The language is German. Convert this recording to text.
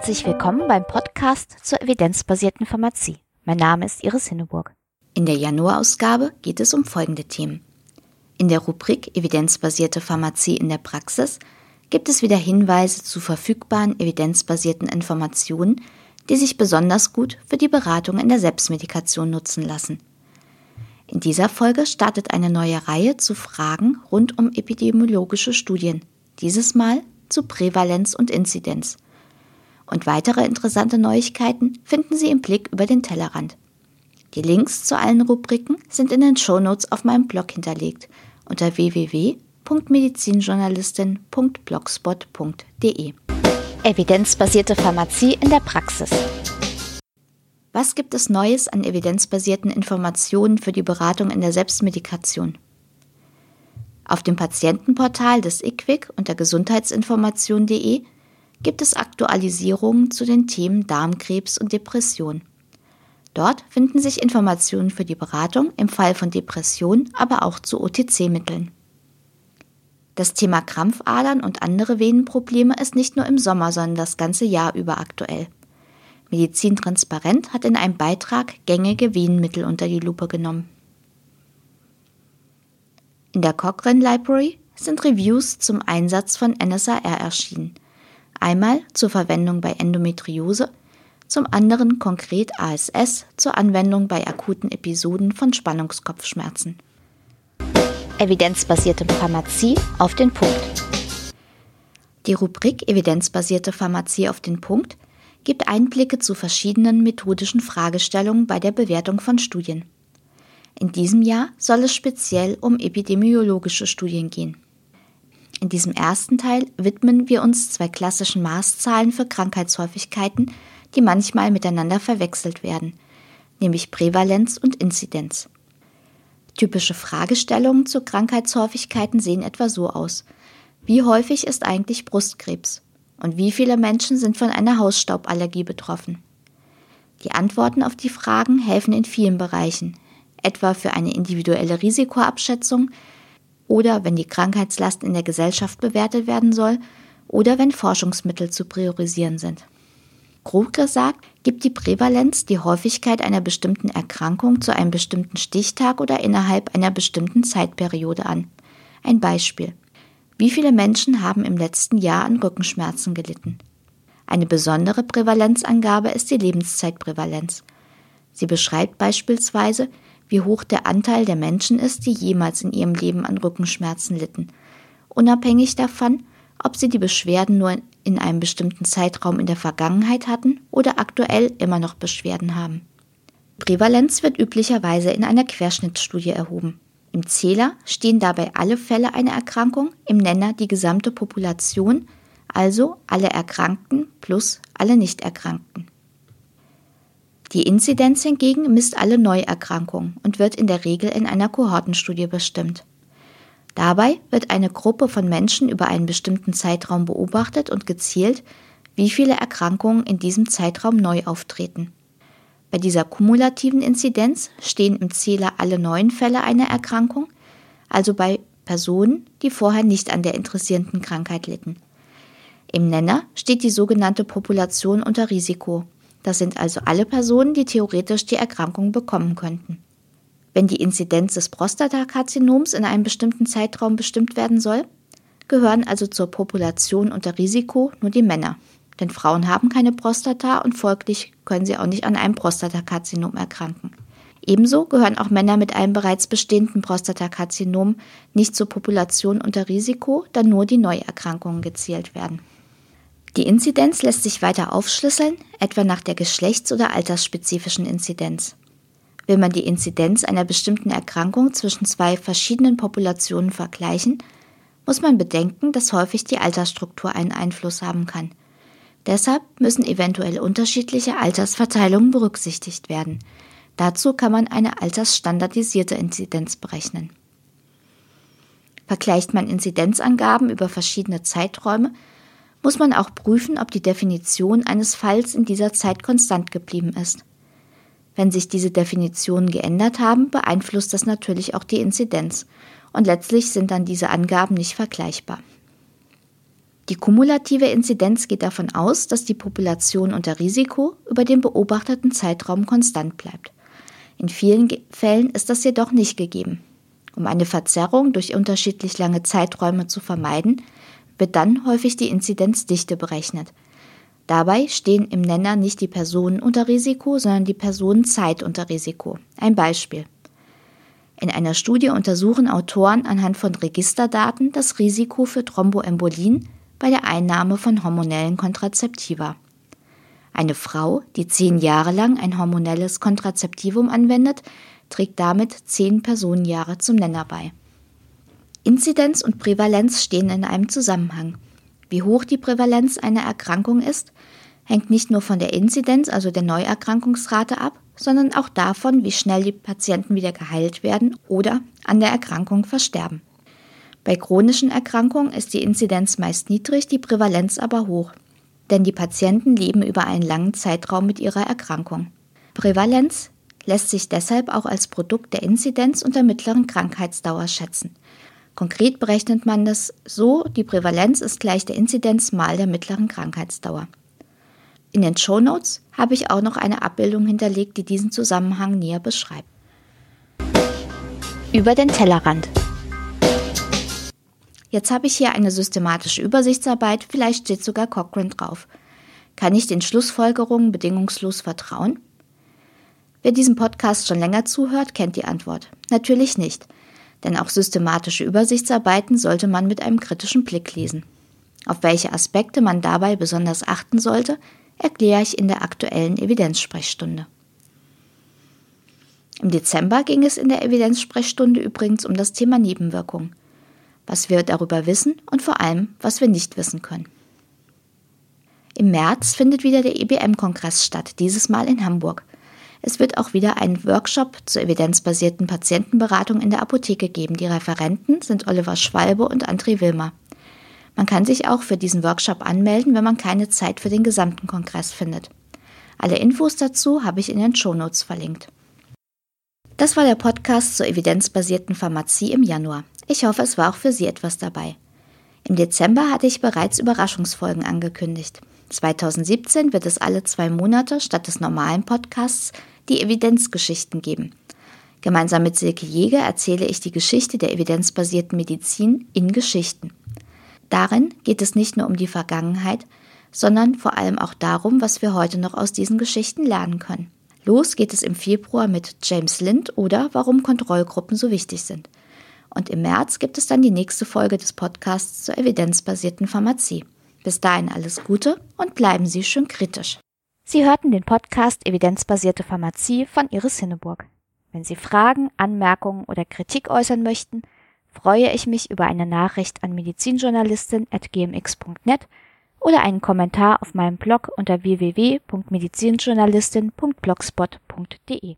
Herzlich willkommen beim Podcast zur evidenzbasierten Pharmazie. Mein Name ist Iris Hinneburg. In der Januarausgabe geht es um folgende Themen. In der Rubrik Evidenzbasierte Pharmazie in der Praxis gibt es wieder Hinweise zu verfügbaren evidenzbasierten Informationen, die sich besonders gut für die Beratung in der Selbstmedikation nutzen lassen. In dieser Folge startet eine neue Reihe zu Fragen rund um epidemiologische Studien, dieses Mal zu Prävalenz und Inzidenz. Und weitere interessante Neuigkeiten finden Sie im Blick über den Tellerrand. Die Links zu allen Rubriken sind in den Shownotes auf meinem Blog hinterlegt unter www.medizinjournalistin.blogspot.de. Evidenzbasierte Pharmazie in der Praxis. Was gibt es Neues an evidenzbasierten Informationen für die Beratung in der Selbstmedikation? Auf dem Patientenportal des IQWIC unter gesundheitsinformation.de gibt es Aktualisierungen zu den Themen Darmkrebs und Depression. Dort finden sich Informationen für die Beratung im Fall von Depression, aber auch zu OTC-Mitteln. Das Thema Krampfadern und andere Venenprobleme ist nicht nur im Sommer, sondern das ganze Jahr über aktuell. Medizin Transparent hat in einem Beitrag gängige Venenmittel unter die Lupe genommen. In der Cochrane Library sind Reviews zum Einsatz von NSAR erschienen. Einmal zur Verwendung bei Endometriose, zum anderen konkret ASS zur Anwendung bei akuten Episoden von Spannungskopfschmerzen. Evidenzbasierte Pharmazie auf den Punkt. Die Rubrik Evidenzbasierte Pharmazie auf den Punkt gibt Einblicke zu verschiedenen methodischen Fragestellungen bei der Bewertung von Studien. In diesem Jahr soll es speziell um epidemiologische Studien gehen. In diesem ersten Teil widmen wir uns zwei klassischen Maßzahlen für Krankheitshäufigkeiten, die manchmal miteinander verwechselt werden, nämlich Prävalenz und Inzidenz. Typische Fragestellungen zu Krankheitshäufigkeiten sehen etwa so aus. Wie häufig ist eigentlich Brustkrebs? Und wie viele Menschen sind von einer Hausstauballergie betroffen? Die Antworten auf die Fragen helfen in vielen Bereichen, etwa für eine individuelle Risikoabschätzung oder wenn die Krankheitslast in der Gesellschaft bewertet werden soll oder wenn Forschungsmittel zu priorisieren sind. Grob gesagt gibt die Prävalenz die Häufigkeit einer bestimmten Erkrankung zu einem bestimmten Stichtag oder innerhalb einer bestimmten Zeitperiode an. Ein Beispiel. Wie viele Menschen haben im letzten Jahr an Rückenschmerzen gelitten? Eine besondere Prävalenzangabe ist die Lebenszeitprävalenz. Sie beschreibt beispielsweise, wie hoch der Anteil der Menschen ist, die jemals in ihrem Leben an Rückenschmerzen litten, unabhängig davon, ob sie die Beschwerden nur in einem bestimmten Zeitraum in der Vergangenheit hatten oder aktuell immer noch Beschwerden haben. Prävalenz wird üblicherweise in einer Querschnittsstudie erhoben. Im Zähler stehen dabei alle Fälle einer Erkrankung, im Nenner die gesamte Population, also alle Erkrankten plus alle Nichterkrankten. Die Inzidenz hingegen misst alle Neuerkrankungen und wird in der Regel in einer Kohortenstudie bestimmt. Dabei wird eine Gruppe von Menschen über einen bestimmten Zeitraum beobachtet und gezielt, wie viele Erkrankungen in diesem Zeitraum neu auftreten. Bei dieser kumulativen Inzidenz stehen im Zähler alle neuen Fälle einer Erkrankung, also bei Personen, die vorher nicht an der interessierenden Krankheit litten. Im Nenner steht die sogenannte Population unter Risiko. Das sind also alle Personen, die theoretisch die Erkrankung bekommen könnten. Wenn die Inzidenz des Prostatakarzinoms in einem bestimmten Zeitraum bestimmt werden soll, gehören also zur Population unter Risiko nur die Männer denn Frauen haben keine Prostata und folglich können sie auch nicht an einem Prostatakarzinom erkranken. Ebenso gehören auch Männer mit einem bereits bestehenden Prostatakarzinom nicht zur Population unter Risiko, da nur die Neuerkrankungen gezählt werden. Die Inzidenz lässt sich weiter aufschlüsseln, etwa nach der geschlechts- oder altersspezifischen Inzidenz. Will man die Inzidenz einer bestimmten Erkrankung zwischen zwei verschiedenen Populationen vergleichen, muss man bedenken, dass häufig die Altersstruktur einen Einfluss haben kann. Deshalb müssen eventuell unterschiedliche Altersverteilungen berücksichtigt werden. Dazu kann man eine altersstandardisierte Inzidenz berechnen. Vergleicht man Inzidenzangaben über verschiedene Zeiträume, muss man auch prüfen, ob die Definition eines Falls in dieser Zeit konstant geblieben ist. Wenn sich diese Definitionen geändert haben, beeinflusst das natürlich auch die Inzidenz und letztlich sind dann diese Angaben nicht vergleichbar. Die kumulative Inzidenz geht davon aus, dass die Population unter Risiko über den beobachteten Zeitraum konstant bleibt. In vielen Fällen ist das jedoch nicht gegeben. Um eine Verzerrung durch unterschiedlich lange Zeiträume zu vermeiden, wird dann häufig die Inzidenzdichte berechnet. Dabei stehen im Nenner nicht die Personen unter Risiko, sondern die Personenzeit unter Risiko. Ein Beispiel. In einer Studie untersuchen Autoren anhand von Registerdaten das Risiko für Thromboembolien bei der Einnahme von hormonellen Kontrazeptiva. Eine Frau, die zehn Jahre lang ein hormonelles Kontrazeptivum anwendet, trägt damit zehn Personenjahre zum Nenner bei. Inzidenz und Prävalenz stehen in einem Zusammenhang. Wie hoch die Prävalenz einer Erkrankung ist, hängt nicht nur von der Inzidenz, also der Neuerkrankungsrate ab, sondern auch davon, wie schnell die Patienten wieder geheilt werden oder an der Erkrankung versterben. Bei chronischen Erkrankungen ist die Inzidenz meist niedrig, die Prävalenz aber hoch, denn die Patienten leben über einen langen Zeitraum mit ihrer Erkrankung. Prävalenz lässt sich deshalb auch als Produkt der Inzidenz und der mittleren Krankheitsdauer schätzen. Konkret berechnet man das so, die Prävalenz ist gleich der Inzidenz mal der mittleren Krankheitsdauer. In den Show Notes habe ich auch noch eine Abbildung hinterlegt, die diesen Zusammenhang näher beschreibt. Über den Tellerrand. Jetzt habe ich hier eine systematische Übersichtsarbeit, vielleicht steht sogar Cochrane drauf. Kann ich den Schlussfolgerungen bedingungslos vertrauen? Wer diesem Podcast schon länger zuhört, kennt die Antwort. Natürlich nicht. Denn auch systematische Übersichtsarbeiten sollte man mit einem kritischen Blick lesen. Auf welche Aspekte man dabei besonders achten sollte, erkläre ich in der aktuellen Evidenzsprechstunde. Im Dezember ging es in der Evidenzsprechstunde übrigens um das Thema Nebenwirkungen. Was wir darüber wissen und vor allem, was wir nicht wissen können. Im März findet wieder der EBM-Kongress statt, dieses Mal in Hamburg. Es wird auch wieder einen Workshop zur evidenzbasierten Patientenberatung in der Apotheke geben. Die Referenten sind Oliver Schwalbe und André Wilmer. Man kann sich auch für diesen Workshop anmelden, wenn man keine Zeit für den gesamten Kongress findet. Alle Infos dazu habe ich in den Shownotes verlinkt. Das war der Podcast zur evidenzbasierten Pharmazie im Januar. Ich hoffe, es war auch für Sie etwas dabei. Im Dezember hatte ich bereits Überraschungsfolgen angekündigt. 2017 wird es alle zwei Monate statt des normalen Podcasts die Evidenzgeschichten geben. Gemeinsam mit Silke Jäger erzähle ich die Geschichte der evidenzbasierten Medizin in Geschichten. Darin geht es nicht nur um die Vergangenheit, sondern vor allem auch darum, was wir heute noch aus diesen Geschichten lernen können. Los geht es im Februar mit James Lind oder warum Kontrollgruppen so wichtig sind. Und im März gibt es dann die nächste Folge des Podcasts zur evidenzbasierten Pharmazie. Bis dahin alles Gute und bleiben Sie schön kritisch. Sie hörten den Podcast Evidenzbasierte Pharmazie von Iris Hinneburg. Wenn Sie Fragen, Anmerkungen oder Kritik äußern möchten, freue ich mich über eine Nachricht an medizinjournalistin.gmx.net oder einen Kommentar auf meinem Blog unter www.medizinjournalistin.blogspot.de.